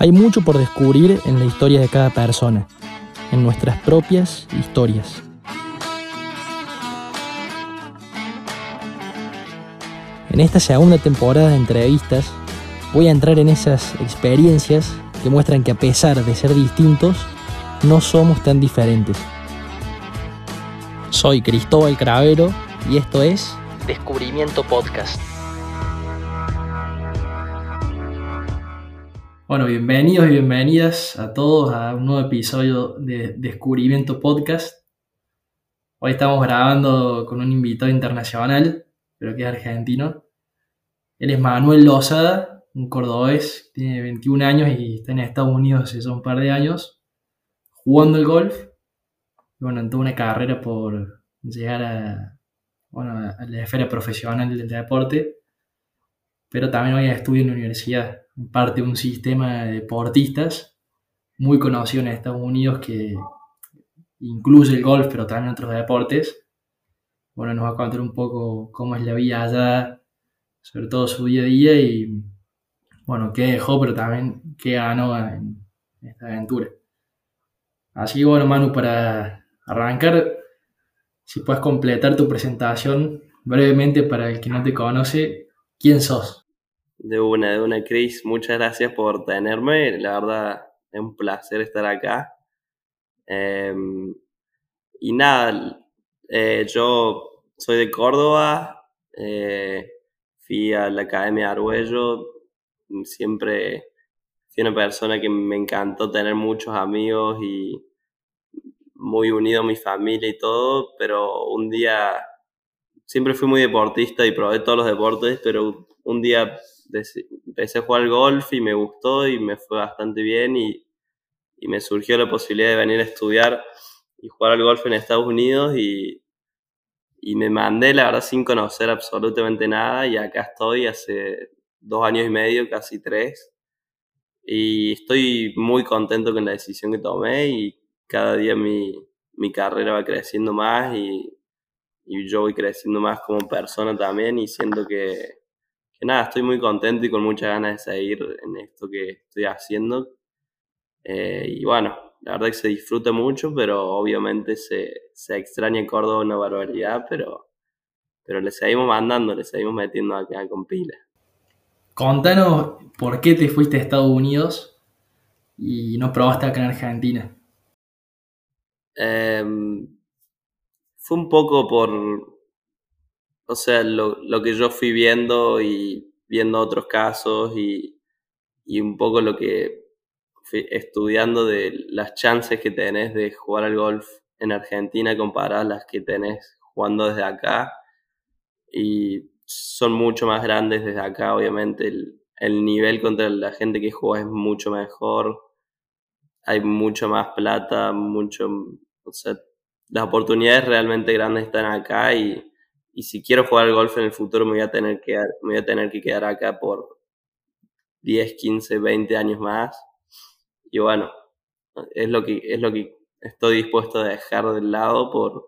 Hay mucho por descubrir en la historia de cada persona, en nuestras propias historias. En esta segunda temporada de entrevistas voy a entrar en esas experiencias que muestran que a pesar de ser distintos, no somos tan diferentes. Soy Cristóbal Cravero y esto es Descubrimiento Podcast. Bueno, bienvenidos y bienvenidas a todos a un nuevo episodio de Descubrimiento Podcast. Hoy estamos grabando con un invitado internacional, pero que es argentino. Él es Manuel Lozada, un cordobés, tiene 21 años y está en Estados Unidos hace un par de años, jugando el golf. Bueno, en toda una carrera por llegar a, bueno, a la esfera profesional del deporte, pero también hoy estudia en la universidad parte de un sistema de deportistas muy conocido en Estados Unidos que incluye el golf, pero también otros deportes. Bueno, nos va a contar un poco cómo es la vida allá, sobre todo su día a día y, bueno, qué dejó, pero también qué ganó en esta aventura. Así que, bueno, Manu, para arrancar, si puedes completar tu presentación brevemente para el que no te conoce, ¿quién sos? De una, de una, Chris. Muchas gracias por tenerme. La verdad, es un placer estar acá. Em, y nada, eh, yo soy de Córdoba. Eh, fui a la Academia Arguello. Siempre fui una persona que me encantó tener muchos amigos y muy unido a mi familia y todo, pero un día siempre fui muy deportista y probé todos los deportes, pero un día empecé a jugar al golf y me gustó y me fue bastante bien y, y, me surgió la posibilidad de venir a estudiar y jugar al golf en Estados Unidos y, y me mandé, la verdad, sin conocer absolutamente nada y acá estoy hace dos años y medio, casi tres. Y estoy muy contento con la decisión que tomé y cada día mi, mi carrera va creciendo más y, y yo voy creciendo más como persona también y siento que, que nada, estoy muy contento y con muchas ganas de seguir en esto que estoy haciendo. Eh, y bueno, la verdad que se disfruta mucho, pero obviamente se, se extraña en Córdoba una barbaridad, pero, pero le seguimos mandando, le seguimos metiendo acá con pila. Contanos por qué te fuiste a Estados Unidos y no probaste acá en Argentina. Em, fue un poco por, o sea, lo, lo, que yo fui viendo y viendo otros casos y, y un poco lo que fui estudiando de las chances que tenés de jugar al golf en Argentina comparadas a las que tenés jugando desde acá. Y son mucho más grandes desde acá, obviamente. El, el nivel contra la gente que juega es mucho mejor. Hay mucho más plata, mucho. O sea, las oportunidades realmente grandes están acá y y si quiero jugar al golf en el futuro me voy a tener que, me voy a tener que quedar acá por 10, 15, 20 años más. Y bueno, es lo que, es lo que estoy dispuesto a dejar de lado por,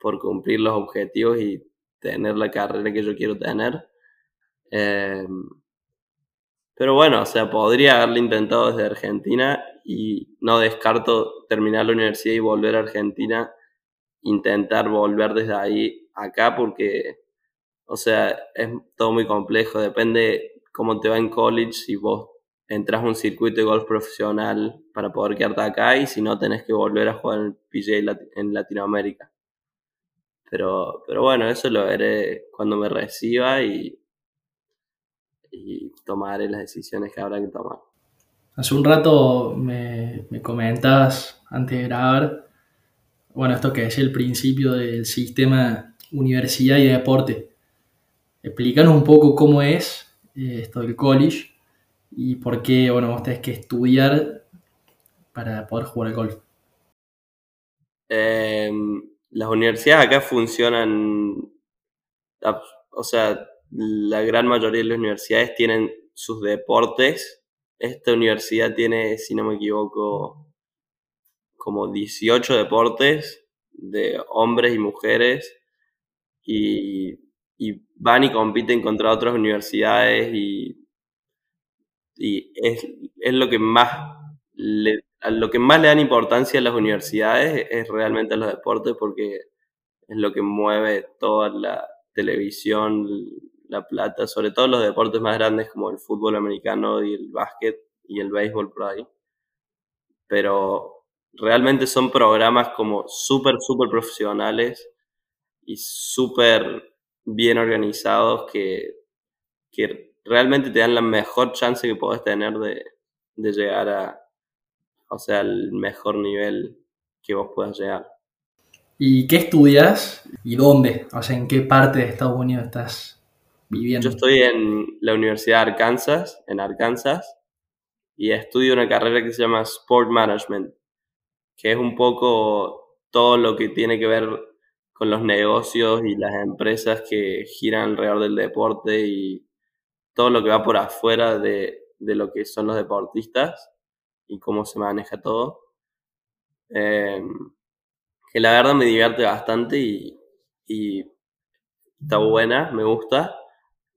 por cumplir los objetivos y tener la carrera que yo quiero tener. Eh, pero bueno, o sea, podría haberlo intentado desde Argentina y no descarto terminar la universidad y volver a Argentina, intentar volver desde ahí acá porque, o sea, es todo muy complejo, depende cómo te va en college, si vos entras a un circuito de golf profesional para poder quedarte acá y si no tenés que volver a jugar en PGA en Latinoamérica. Pero, pero bueno, eso lo veré cuando me reciba y, y tomaré las decisiones que habrá que tomar. Hace un rato me, me comentabas antes de grabar, bueno, esto que es el principio del sistema universidad y deporte. Explícanos un poco cómo es eh, esto del college y por qué, bueno, vos tenés que estudiar para poder jugar al golf. Em, las universidades acá funcionan, o sea, la gran mayoría de las universidades tienen sus deportes. Esta universidad tiene, si no me equivoco, como 18 deportes de hombres y mujeres y, van y compiten contra otras universidades y es, es lo que más le, lo que más le dan importancia a las universidades es realmente a los deportes porque es lo que mueve toda la televisión, la plata, sobre todo los deportes más grandes como el fútbol americano y el básquet y el béisbol por ahí. Pero realmente son programas como súper, súper profesionales y súper bien organizados que, que realmente te dan la mejor chance que puedes tener de, de llegar a, o sea, al mejor nivel que vos puedas llegar. ¿Y qué estudias y dónde? O sea, ¿en qué parte de Estados Unidos estás Yo estoy en la Universidad de Arkansas, en Arkansas, y estudio una carrera que se llama Sport Management, que es un poco todo lo que tiene que ver con los negocios y las empresas que giran alrededor del deporte y todo lo que va por afuera de, de lo que son los deportistas y cómo se maneja todo. Eh, que la verdad me divierte bastante y, está buena, me gusta,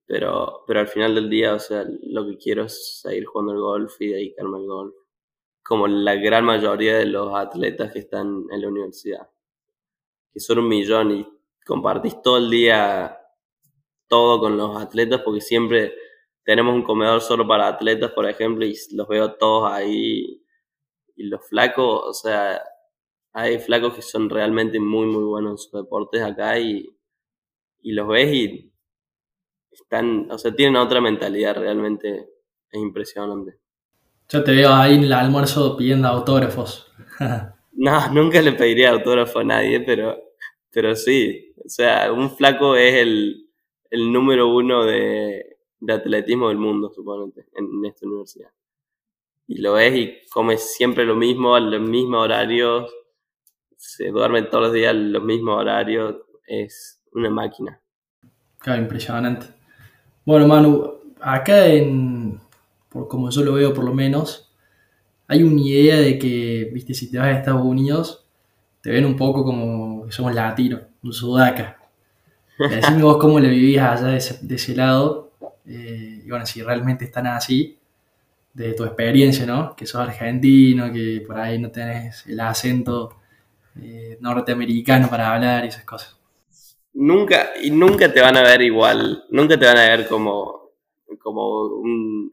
pero, pero al final del día, o sea, lo que quiero es seguir jugando el golf y dedicarme al golf, como la gran mayoría de los atletas que están en la universidad, que son un millón y compartís todo el día todo con los atletas porque siempre tenemos un comedor solo para atletas, por ejemplo, y los veo todos ahí. Y los flacos, o sea, hay flacos que son realmente muy, muy buenos en sus deportes acá y, y los ves y están, o sea, tienen otra mentalidad, realmente es impresionante. Yo te veo ahí en el almuerzo pidiendo autógrafos. no, nunca le pediría autógrafo a nadie, pero, pero sí, o sea, un flaco es el, el número uno de, de atletismo del mundo, suponete, en, esta universidad. Y lo ves y comes siempre lo mismo, a los mismos horarios, se duerme todos los días a los mismos horarios, es una máquina. Claro, impresionante. Bueno, Manu, acá en, por como yo lo veo por lo menos, hay una idea de que, viste, si te vas a Estados Unidos, te ven un poco como que somos latinos, un sudaca. Decime vos cómo le vivías allá de ese, de ese lado eh, y bueno, si realmente están así, de tu experiencia, ¿no? Que sos argentino, que por ahí no tenés el acento eh, norteamericano para hablar y esas cosas. Nunca, y nunca te van a ver igual, nunca te van a ver como, como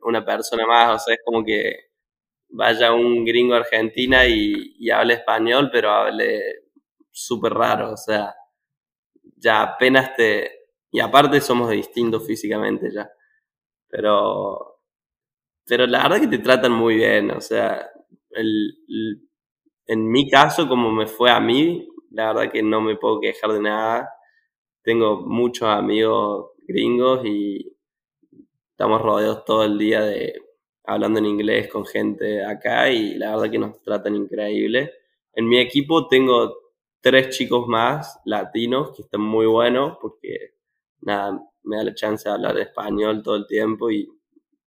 una persona más, o sea, es como que vaya un gringo a Argentina y, hable español, pero hable súper raro, o sea, ya apenas te... Y aparte somos distintos físicamente ya. Pero, pero la verdad que te tratan muy bien, o sea, el, en mi caso, como me fue a mí, la verdad que no me puedo quejar de nada. Tengo muchos amigos gringos y estamos rodeados todo el día de hablando en inglés con gente acá y la verdad que nos tratan increíble. En mi equipo tengo tres chicos más latinos que están muy buenos porque nada, me da la chance de hablar español todo el tiempo y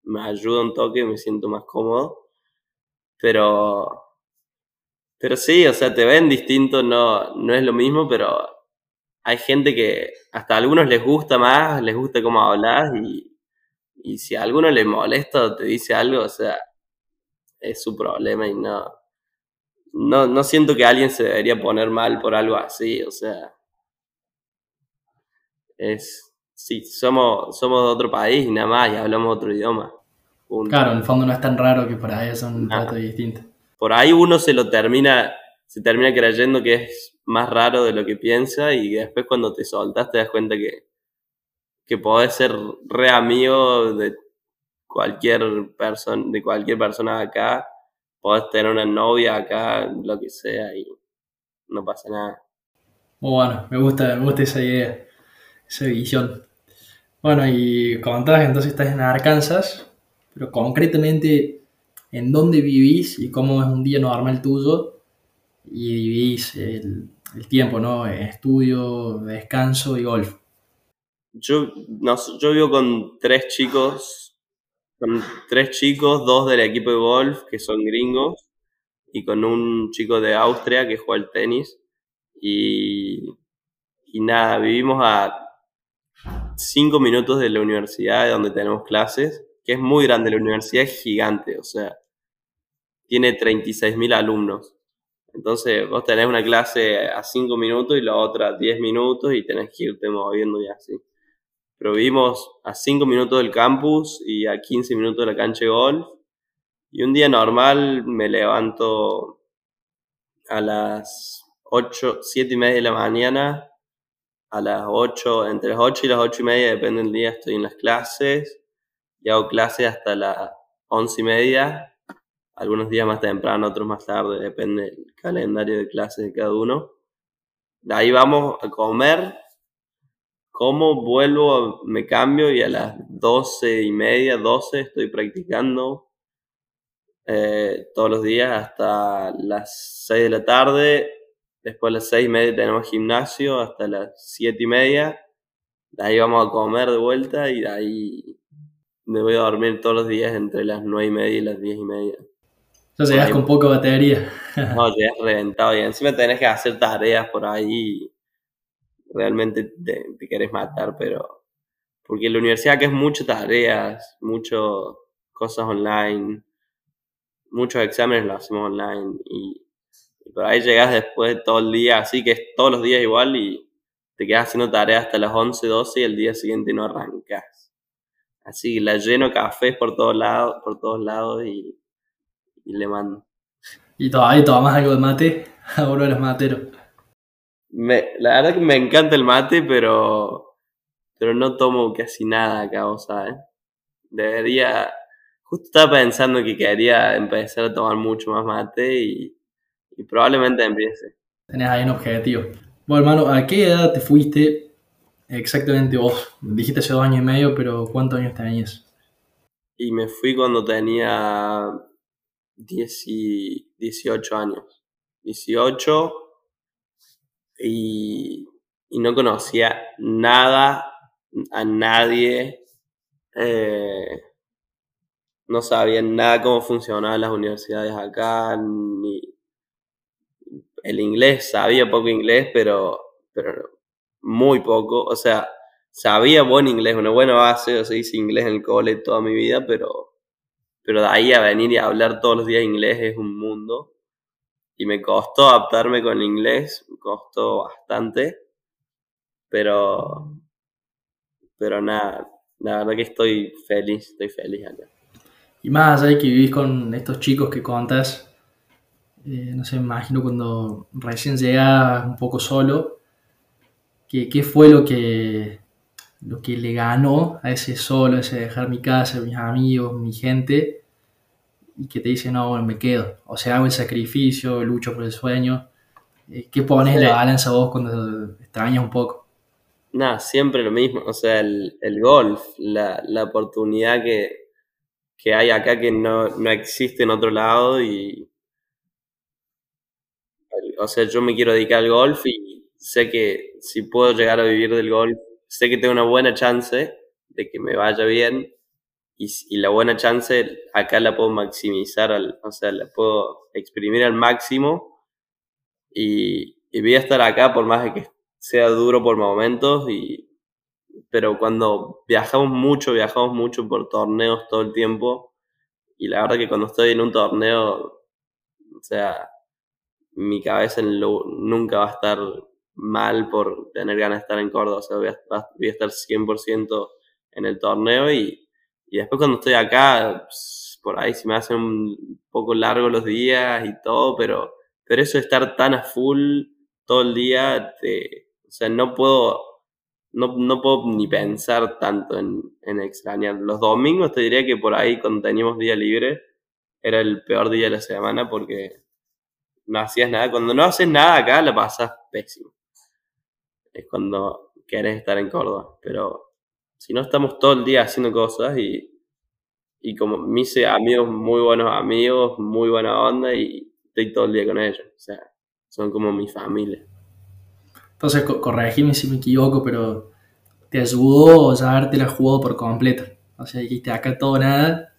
me ayuda un toque, me siento más cómodo. Pero, pero sí, o sea, te ven distinto, no, no es lo mismo, pero hay gente que hasta a algunos les gusta más, les gusta cómo hablas y, y si a alguno le molesta o te dice algo, o sea, es su problema y no, no, no siento que alguien se debería poner mal por algo así, o sea, es, sí, somos, somos de otro país y nada más, y hablamos otro idioma. Claro, en el fondo no es tan raro que por ahí son un trato distinto. Por ahí uno se lo termina, se termina creyendo que es más raro de lo que piensa y después cuando te soltas te das cuenta que, que podés ser re amigo de cualquier persona, de cualquier persona acá, podés tener una novia acá, lo que sea, y no pasa nada. Muy bueno, me gusta, me gusta esa idea, esa visión. Bueno, y comentabas entonces estás en Arkansas, pero concretamente, ¿en dónde vivís y cómo es un día normal tuyo? Y vivís el, tiempo, ¿no? Estudio, descanso y golf. Yo, yo vivo con tres chicos, con tres chicos, dos del equipo de golf que son gringos y con un chico de Austria que juega el tenis. Y, y nada, vivimos a cinco minutos de la universidad donde tenemos clases, que es muy grande, la universidad es gigante, o sea, tiene 36.000 alumnos. Entonces vos tenés una clase a 5 minutos y la otra a 10 minutos y tenés que irte moviendo y así. Pero vivimos a 5 minutos del campus y a 15 minutos de la cancha de golf. Y un día normal me levanto a las 8, 7 y media de la mañana, a las 8, entre las 8 y las 8 y media, depende del día, estoy en las clases y hago clases hasta las 11 y media algunos días más temprano, otros más tarde, depende del calendario de clases de cada uno. De ahí vamos a comer, como vuelvo, me cambio y a las doce y media, doce, estoy practicando eh, todos los días hasta las 6 de la tarde. Después a las seis y media tenemos gimnasio hasta las siete y media. De ahí vamos a comer de vuelta y de ahí me voy a dormir todos los días entre las nueve y media y las diez y media. Ya llegas con poca batería. no, llegas reventado y encima tenés que hacer tareas por ahí. Realmente te, te querés matar, pero. Porque la universidad que es muchas tareas, muchas cosas online, muchos exámenes los hacemos online y, por ahí llegas después todo el día, así que es todos los días igual y te quedas haciendo tareas hasta las 11, 12 y el día siguiente no arrancas. Así la lleno cafés por todos lados, por todos lados y y le mando. ¿Y todavía tomas algo de mate? Ahora eres matero. Me, la verdad que me encanta el mate, pero, pero no tomo casi nada acá, vos sabes. Debería, justo estaba pensando que quería empezar a tomar mucho más mate y, y probablemente empiece. Tenés ahí un objetivo. Bueno, hermano, ¿a qué edad te fuiste exactamente vos? Dijiste hace dos años y medio, pero ¿cuántos años tenías? Y me fui cuando tenía 18 años. 18 y, y no conocía nada, a nadie. Eh, no sabía nada cómo funcionaban las universidades acá, ni el inglés, sabía poco inglés, pero, pero muy poco. O sea, sabía buen inglés, una buena base, o sea, hice inglés en el cole toda mi vida, pero pero de ahí a venir y a hablar todos los días inglés es un mundo. Y me costó adaptarme con el inglés, me costó bastante, pero, pero nada, la verdad que estoy feliz, estoy feliz acá. Y más allá de que vivís con estos chicos que contas, eh, no sé, me imagino cuando recién llegabas un poco solo, ¿qué, qué fue lo que, lo que le ganó a ese solo, ese dejar mi casa, mis amigos, mi gente, y que te dice, no, bueno, me quedo. O sea, hago el sacrificio, lucho por el sueño. Eh, ¿Qué pones en la balanza vos cuando extrañas un poco? Nada, siempre lo mismo. O sea, el, el golf, la, la oportunidad que, que, hay acá que no, no existe en otro lado y... O sea, yo me quiero dedicar al golf y sé que si puedo llegar a vivir del golf sé que tengo una buena chance de que me vaya bien y, la buena chance acá la puedo maximizar, al, o sea, la puedo exprimir al máximo y voy a estar acá por más de que sea duro por momentos y pero cuando viajamos mucho, viajamos mucho por torneos todo el tiempo y la verdad que cuando estoy en un torneo, o sea, mi cabeza nunca va a estar mal por tener ganas de estar en Córdoba. O sea, voy a, voy a estar 100% en el torneo y, y después cuando estoy acá, pues, por ahí se me hacen un poco largos los días y todo, pero, pero eso de estar tan a full todo el día, te, o sea, no puedo, no, no puedo ni pensar tanto en, en extrañar. Los domingos te diría que por ahí cuando teníamos día libre era el peor día de la semana porque no hacías nada. Cuando no haces nada acá, la pasas pésimo es cuando querés estar en Córdoba. Pero si no estamos todo el día haciendo cosas y, y como me hice amigos, muy buenos amigos, muy buena onda y estoy todo el día con ellos. O sea, son como mi familia. Entonces, corregime si me equivoco, pero te ayudó ya haberte la jugado por completo. O sea, dijiste acá todo nada.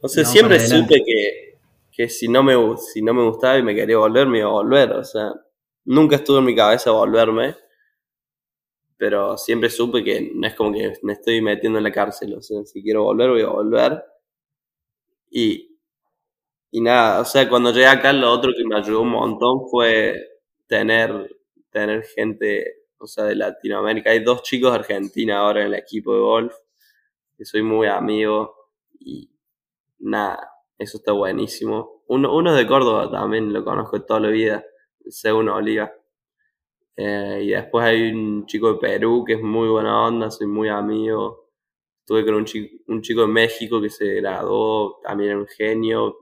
o sea, siempre supe que, que si, no me, si no me gustaba y me quería volver, me iba a volver. O sea, nunca estuvo en mi cabeza volverme pero siempre supe que no es como que me estoy metiendo en la cárcel, o sea, si quiero volver, voy a volver. Y, y nada, o sea, cuando llegué acá, lo otro que me ayudó un montón fue tener, tener gente, o sea, de Latinoamérica. Hay dos chicos de Argentina ahora en el equipo de golf, que soy muy amigo, y nada, eso está buenísimo. Uno, uno de Córdoba también, lo conozco toda la vida, C1 Oliva. Eh, y después hay un chico de Perú que es muy buena onda, soy muy amigo. Estuve con un chico, un chico de México que se graduó, también era un genio.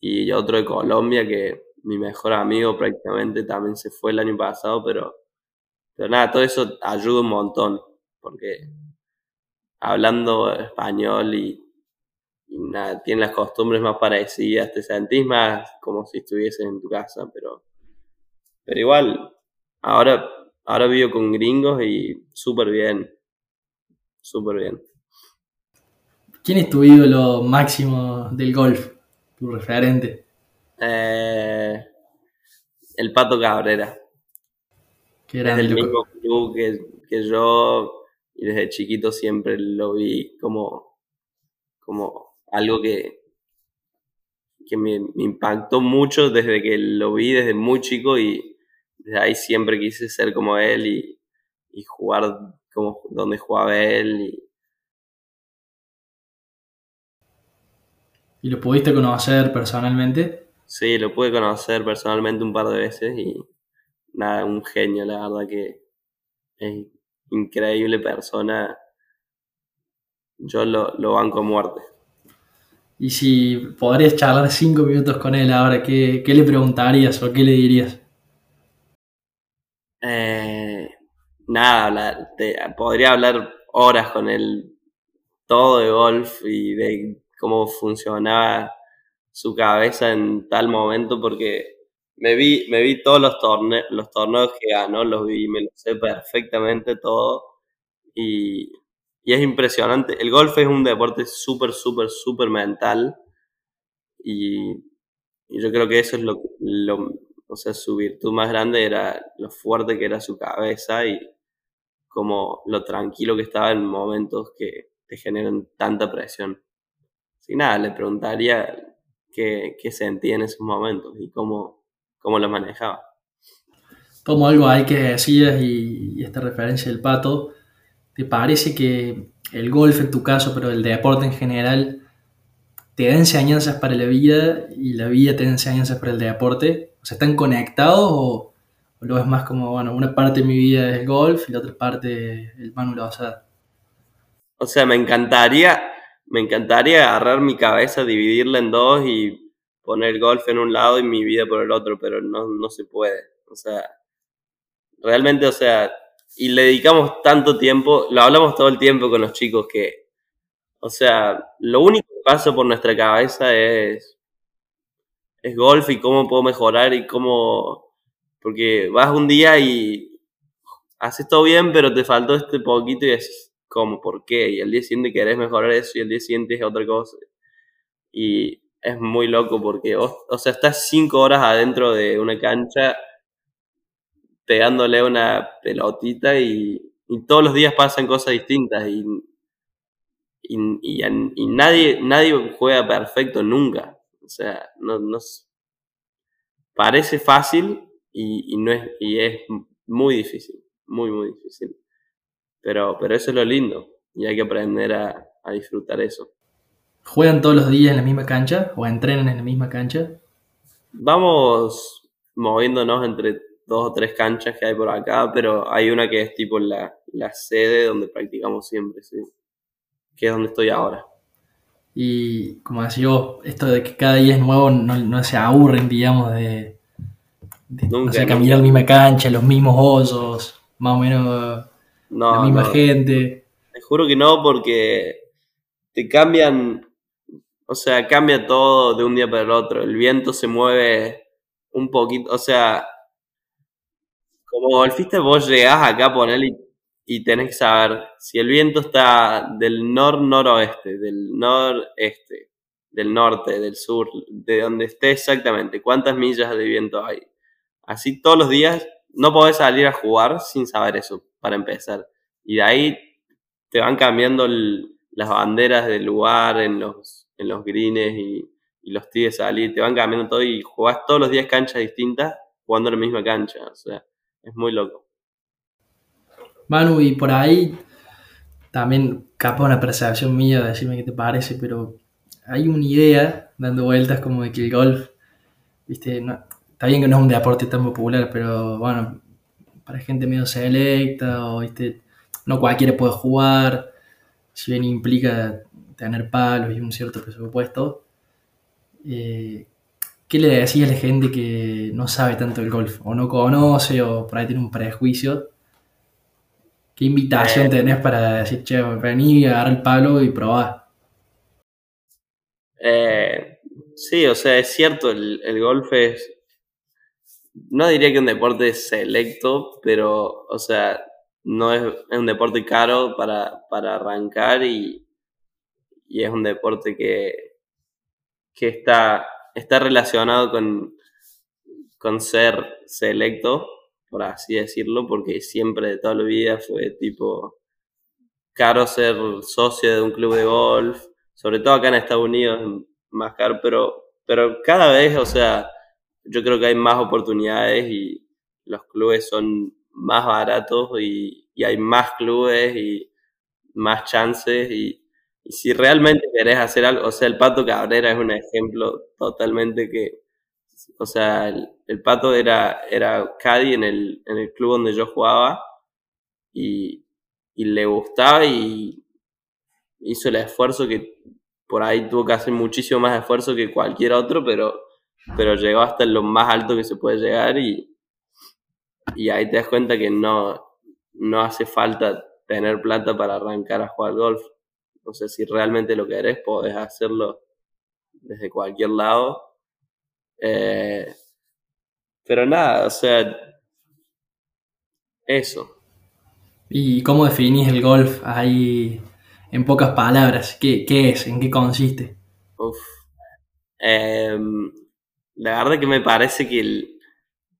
Y otro de Colombia que mi mejor amigo prácticamente también se fue el año pasado, pero, pero nada, todo eso ayuda un montón, porque hablando español y, y nada, tienen las costumbres más parecidas, te sentís más como si estuvieses en tu casa, pero, pero igual Ahora, ahora vivo con gringos y súper bien. Súper bien. ¿Quién es tu ídolo máximo del golf? Tu referente. Eh, el Pato Cabrera. Que Es era del mismo club que, que yo y desde chiquito siempre lo vi como, como algo que, que me, me impactó mucho desde que lo vi desde muy chico y desde ahí siempre quise ser como él y, y jugar como donde jugaba él. Y, ¿Y lo pudiste conocer personalmente? sí, lo pude conocer personalmente un par de veces y nada, un genio, la verdad que es increíble persona. Yo lo, lo banco a muerte. Y si podrías charlar cinco minutos con él ahora, ¿qué, qué le preguntarías o qué le dirías? Eh, nada, hablar- podría hablar horas con él, todo de golf y de cómo funcionaba su cabeza en tal momento, porque me vi, me vi todos los torneos, los torneos que ganó, los vi, me lo sé perfectamente todo y, y es impresionante. El golf es un deporte súper, súper, súper mental y, y yo creo que eso es lo, lo, o sea, su virtud más grande era lo fuerte que era su cabeza y como lo tranquilo que estaba en momentos que te generan tanta presión. Sin nada, le preguntaría qué, qué sentía en esos momentos y cómo, cómo lo manejaba. Tomo algo ahí que decías y, y esta referencia del pato. ¿Te parece que el golf en tu caso, pero el deporte en general, te da enseñanzas para la vida y la vida te da enseñanzas para el deporte? O sea, ¿están conectados o, lo ves más como, bueno, una parte de mi vida es el golf y la otra parte el Manu Lozada? O sea, me encantaría, me encantaría agarrar mi cabeza, dividirla en dos y poner el golf en un lado y mi vida por el otro, pero no, no se puede. O sea, realmente, o sea, y le dedicamos tanto tiempo, lo hablamos todo el tiempo con los chicos que, o sea, lo único que pasa por nuestra cabeza es, es golf y cómo puedo mejorar y cómo, porque vas un día y haces todo bien, pero te faltó este poquito y es como, ¿por qué? Y el día siguiente querés mejorar eso y el día siguiente es otra cosa. Y es muy loco porque, o sea, estás cinco horas adentro de una cancha pegándole una pelotita y, y todos los días pasan cosas distintas y, y, y, y nadie, nadie juega perfecto nunca. O sea, no, no s- parece fácil y, y no es, y es muy difícil, muy, muy difícil. Pero, pero eso es lo lindo y hay que aprender a, a disfrutar eso. ¿Juegan todos los días en la misma cancha o entrenan en la misma cancha? Vamos moviéndonos entre dos o tres canchas que hay por acá, pero hay una que es tipo la, la sede donde practicamos siempre, sí. Que es donde estoy ahora. Y como decía vos, esto de que cada día es nuevo, no, no se aburren, digamos, de, Nunca, sé, nunca. caminar la misma cancha, los mismos hoyos, más o menos la misma no, gente. te juro que no, porque te cambian, o sea, cambia todo de un día para el otro. El viento se mueve un poquito, o sea, como golfista vos llegás acá a poner y, y tenés que saber si el viento está del nor-noroeste, del noreste, del norte, del sur, de donde esté exactamente, cuántas millas de viento hay. Así todos los días no podés salir a jugar sin saber eso. para empezar. Y de ahí te van cambiando las banderas del lugar en los, en los greens y, y los tíes salir, te van cambiando todo y jugás todos los días canchas distintas jugando en la misma cancha. O sea, es muy loco. Manu, y por ahí también capa una percepción mía, decirme qué te parece, pero hay una idea dando vueltas como de que el golf, viste, está bien que no es un deporte tan popular, pero bueno, para gente medio selecta o viste, no cualquiera puede jugar, si bien implica tener palos y un cierto presupuesto. Eh, ¿Qué le decís a la gente que no sabe tanto del golf? O no conoce, o por ahí tiene un prejuicio. ¿Qué invitación eh. tenés para decir, che, vení, agarrar el palo y probar? Eh, sí, o sea, es cierto, el, el, golf es. No diría que un deporte selecto, pero, o sea, no es, es un deporte caro para, para arrancar y, y es un deporte que, que está está relacionado con, con ser selecto, por así decirlo, porque siempre de toda la vida fue tipo caro ser socio de un club de golf, sobre todo acá en Estados Unidos más caro, pero, pero cada vez, o sea, yo creo que hay más oportunidades y los clubes son más baratos y, y hay más clubes y más chances y, y si realmente querés hacer algo, o sea, el Pato Cabrera es un ejemplo totalmente que, o sea, el, Pato era, era Caddy en el, en el club donde yo jugaba y, y le gustaba y hizo el esfuerzo que por ahí tuvo que hacer muchísimo más esfuerzo que cualquier otro, pero, pero llegó hasta lo más alto que se puede llegar y, y ahí te das cuenta que no, no hace falta tener plata para arrancar a jugar golf. No sé si realmente lo querés, podés hacerlo desde cualquier lado. Eh, pero nada, o sea, eso. ¿Y cómo definís el golf ahí en pocas palabras? ¿Qué, es? ¿En qué consiste? Uf. Em, la verdad que me parece que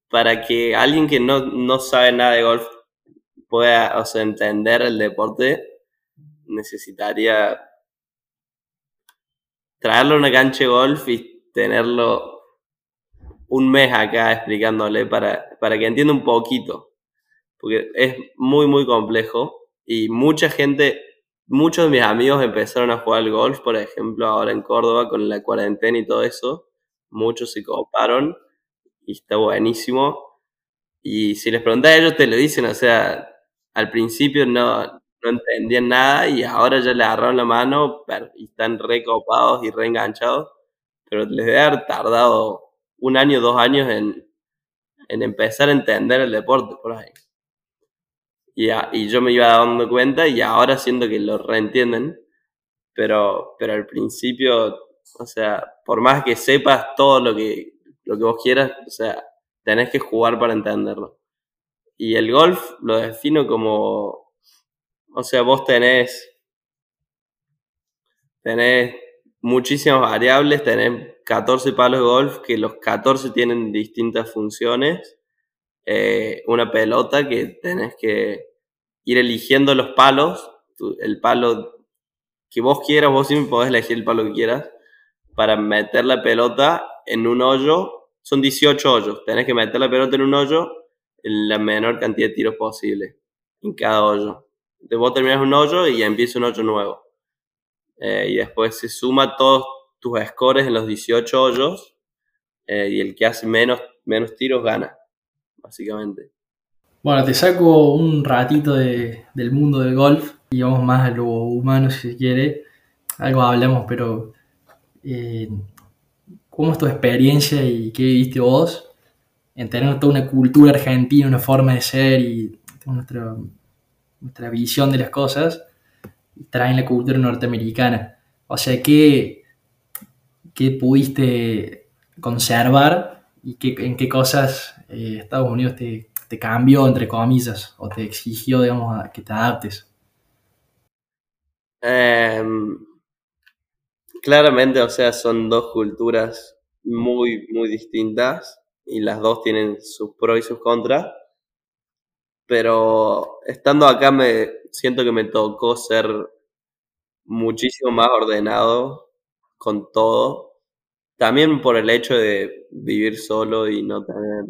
para que alguien que no, no, sabe nada de golf pueda o sea, entender el deporte, necesitaría traerlo a una cancha de golf y tenerlo un mes acá explicándole para, para que entienda un poquito. Porque es muy, muy complejo y mucha gente, muchos de mis amigos empezaron a jugar al golf, por ejemplo, ahora en Córdoba con la cuarentena y todo eso. Muchos se coparon y está buenísimo. Y si les preguntas a ellos, te lo dicen, o sea, al principio no, no entendían nada y ahora ya le agarraron la mano y están recopados y reenganchados, pero les debe haber tardado un año, dos años en, en empezar a entender el deporte por ahí. Y, y, yo me iba dando cuenta y ahora siento que lo reentienden, pero, pero al principio, o sea, por más que sepas todo lo que, lo que vos quieras, o sea, tenés que jugar para entenderlo. Y el golf lo defino como o sea, vos tenés, tenés muchísimas variables, tenés 14 palos de golf que los 14 tienen distintas funciones. Eh, una pelota que tenés que ir eligiendo los palos, el palo que vos quieras, vos siempre podés elegir el palo que quieras, para meter la pelota en un hoyo. Son 18 hoyos, tenés que meter la pelota en un hoyo en la menor cantidad de tiros posible en cada hoyo de vos terminas un hoyo y empieza un hoyo nuevo. Eh, y después se suma todos tus scores en los 18 hoyos eh, y el que hace menos, menos tiros gana, básicamente. Bueno, te saco un ratito de, del mundo del golf y vamos más a lo humano si se quiere. Algo hablamos, pero eh, ¿cómo es tu experiencia y qué viste vos en tener toda una cultura argentina, una forma de ser y nuestra nuestra visión de las cosas traen la cultura norteamericana. O sea, ¿qué, qué pudiste conservar y qué, en qué cosas eh, Estados Unidos te, te, cambió, entre comillas, o te exigió, digamos, que te adaptes? Em, claramente, o sea, son dos culturas muy, muy distintas y las dos tienen sus pros y sus contras. pero estando acá me siento que me tocó ser muchísimo más ordenado con todo. También por el hecho de vivir solo y no tener,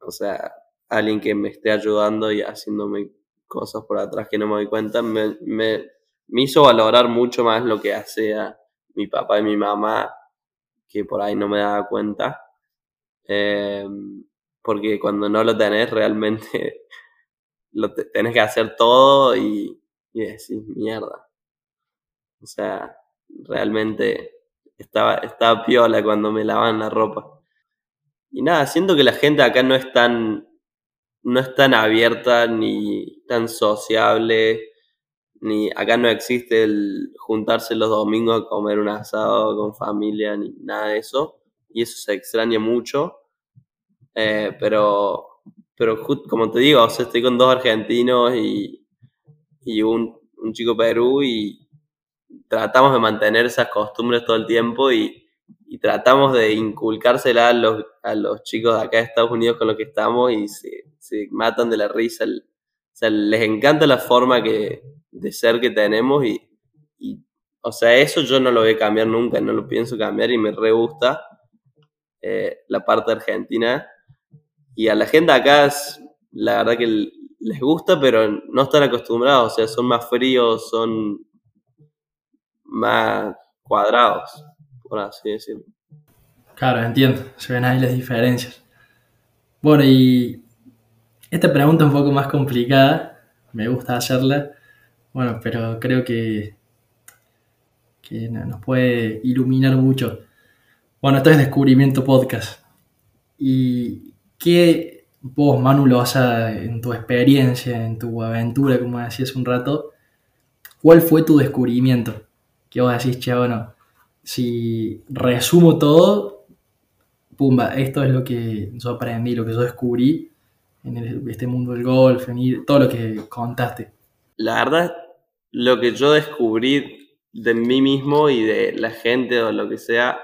o sea, alguien que me esté ayudando y haciéndome cosas por atrás que no me doy cuenta, me, me, hizo valorar mucho más lo que hacía mi papá y mi mamá, que por ahí no me daba cuenta. Eh, porque cuando no lo tenés, realmente lo tenés que hacer todo y, y decís, mierda. O sea, realmente estaba, estaba piola cuando me lavaban la ropa. Y nada, siento que la gente acá no es tan, no es tan abierta ni tan sociable, ni acá no existe el juntarse los domingos a comer un asado con familia, ni nada de eso. Y eso se extraña mucho. Eh, pero, pero como te digo, o sea, estoy con dos argentinos y, y un, un chico Perú y tratamos de mantener esas costumbres todo el tiempo y, tratamos de inculcársela a los, a los chicos de acá de Estados Unidos con los que estamos y se, se matan de la risa. O sea, les encanta la forma que, de ser que tenemos y, y, o sea, eso yo no lo voy a cambiar nunca, no lo pienso cambiar y me re gusta eh, la parte argentina. Y a la gente acá, es, la verdad que les gusta, pero no están acostumbrados, o sea, son más fríos, son más cuadrados, por así decirlo. Claro, entiendo, se ven ahí las diferencias. Bueno, y esta pregunta un poco más complicada, me gusta hacerla, bueno, pero creo que, que nos puede iluminar mucho. Bueno, esto es Descubrimiento Podcast. ¿Y qué vos, Manu Loza, en tu experiencia, en tu aventura, como decías un rato, cuál fue tu descubrimiento? Que vos decís, che, bueno, si resumo todo, pumba, esto es lo que yo aprendí, lo que yo descubrí en este mundo del golf, en todo lo que contaste. La verdad, lo que yo descubrí de mí mismo y de la gente o lo que sea,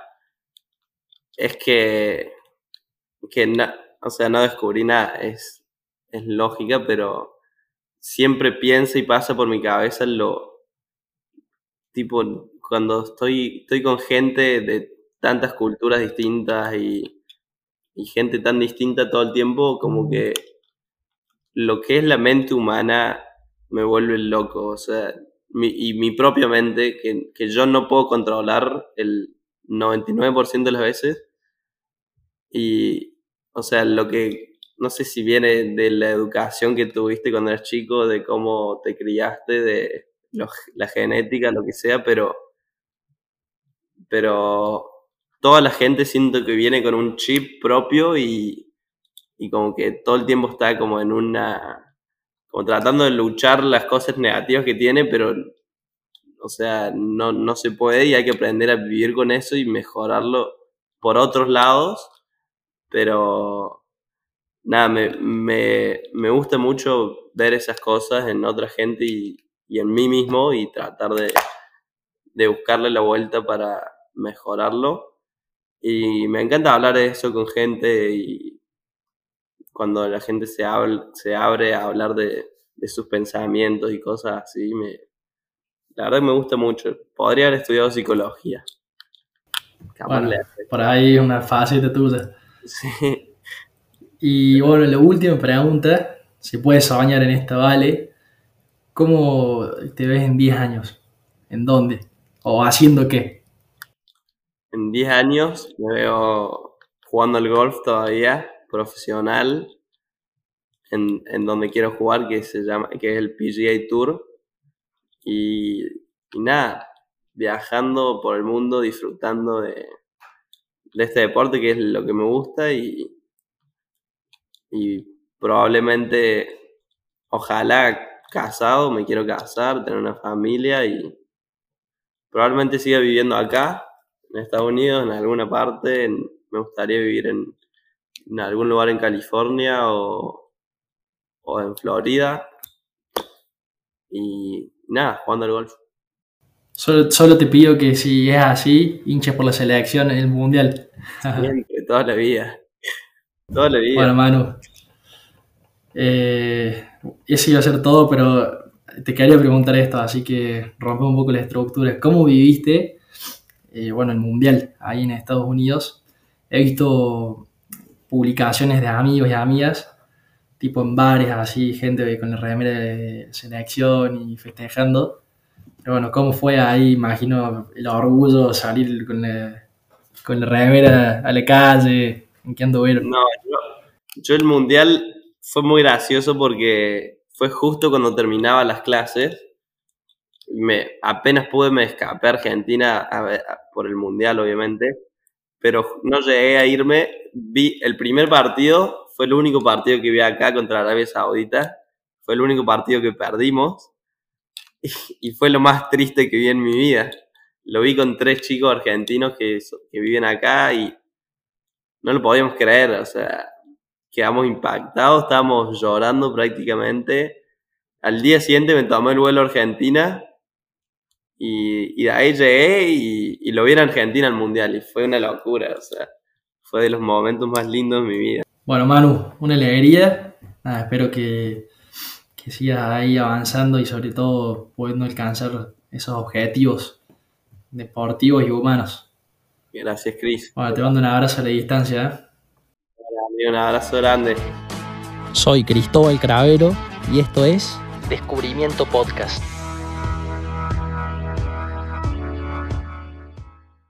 es que, que o sea, no descubrí nada, es, es lógica, pero siempre piensa y pasa por mi cabeza lo, tipo, cuando estoy, estoy con gente de tantas culturas distintas y, y gente tan distinta todo el tiempo, como que lo que es la mente humana me vuelve loco. O sea, mi, y mi propia mente, que, que, yo no puedo controlar el 99% de las veces. Y, o sea, lo que, no sé si viene de la educación que tuviste cuando eras chico, de cómo te criaste, de la genética, lo que sea, pero, pero toda la gente siento que viene con un chip propio y, y como que todo el tiempo está como en una como tratando de luchar las cosas negativas que tiene, pero, o sea, no, no se puede y hay que aprender a vivir con eso y mejorarlo por otros lados, pero nada, me, me, me gusta mucho ver esas cosas en otra gente y, y en mí mismo y tratar de, de buscarle la vuelta para mejorarlo. Y me encanta hablar de eso con gente y, cuando la gente se, se abre a hablar de, sus pensamientos y cosas así, me, la verdad me gusta mucho. Podría haber estudiado psicología. Bueno, por ahí una fácil de tuya. Sí. Y bueno, la última pregunta, si puedes soñar en esta, vale. ¿Cómo te ves en 10 años? ¿En dónde? ¿O haciendo qué? En 10 años me veo jugando al golf todavía, profesional en, en, donde quiero jugar, que se llama, que es el PGA Tour. Y, y nada, viajando por el mundo, disfrutando de, de, este deporte que es lo que me gusta y, y probablemente, ojalá casado, me quiero casar, tener una familia y probablemente siga viviendo acá, en Estados Unidos, en alguna parte, me gustaría vivir en, en algún lugar en California o, o en Florida. Y nada, jugando al golf. Solo, solo te pido que si es así, hinches por la selección en el mundial. Siempre, toda la vida. Toda la vida. Bueno, Manu. Eh, eso iba a ser todo, pero te quería preguntar esto, así que rompe un poco la estructura. ¿Cómo viviste, eh, bueno, el Mundial ahí en Estados Unidos? He visto publicaciones de amigos y amigas, tipo en bares, así, gente con la remera de selección y festejando. Pero bueno, ¿cómo fue ahí? Imagino el orgullo salir con la, con la remera a la calle, ¿en qué anduvieron? No, yo, yo el mundial fue muy gracioso porque fue justo cuando terminaba las clases. Me, apenas pude me escapé a Argentina por el mundial, obviamente, pero no llegué a irme. Vi el primer partido, fue el único partido que vi acá contra Arabia Saudita, fue el único partido que perdimos y fue lo más triste que vi en mi vida. Lo vi con tres chicos argentinos que, que viven acá y no lo podíamos creer, o sea, quedamos impactados, estábamos llorando prácticamente. Al día siguiente me tomé el vuelo a Argentina y, y de ahí llegué y, y lo vi en Argentina al Mundial y fue una locura, o sea, fue de los momentos más lindos de mi vida. Bueno, Manu, una alegría. Nada, espero que, que sigas ahí avanzando y sobre todo pudiendo alcanzar esos objetivos deportivos y humanos. Gracias, Chris. Bueno, te mando un abrazo a la distancia. ¿eh? Un abrazo grande. Soy Cristóbal Cravero y esto es Descubrimiento Podcast.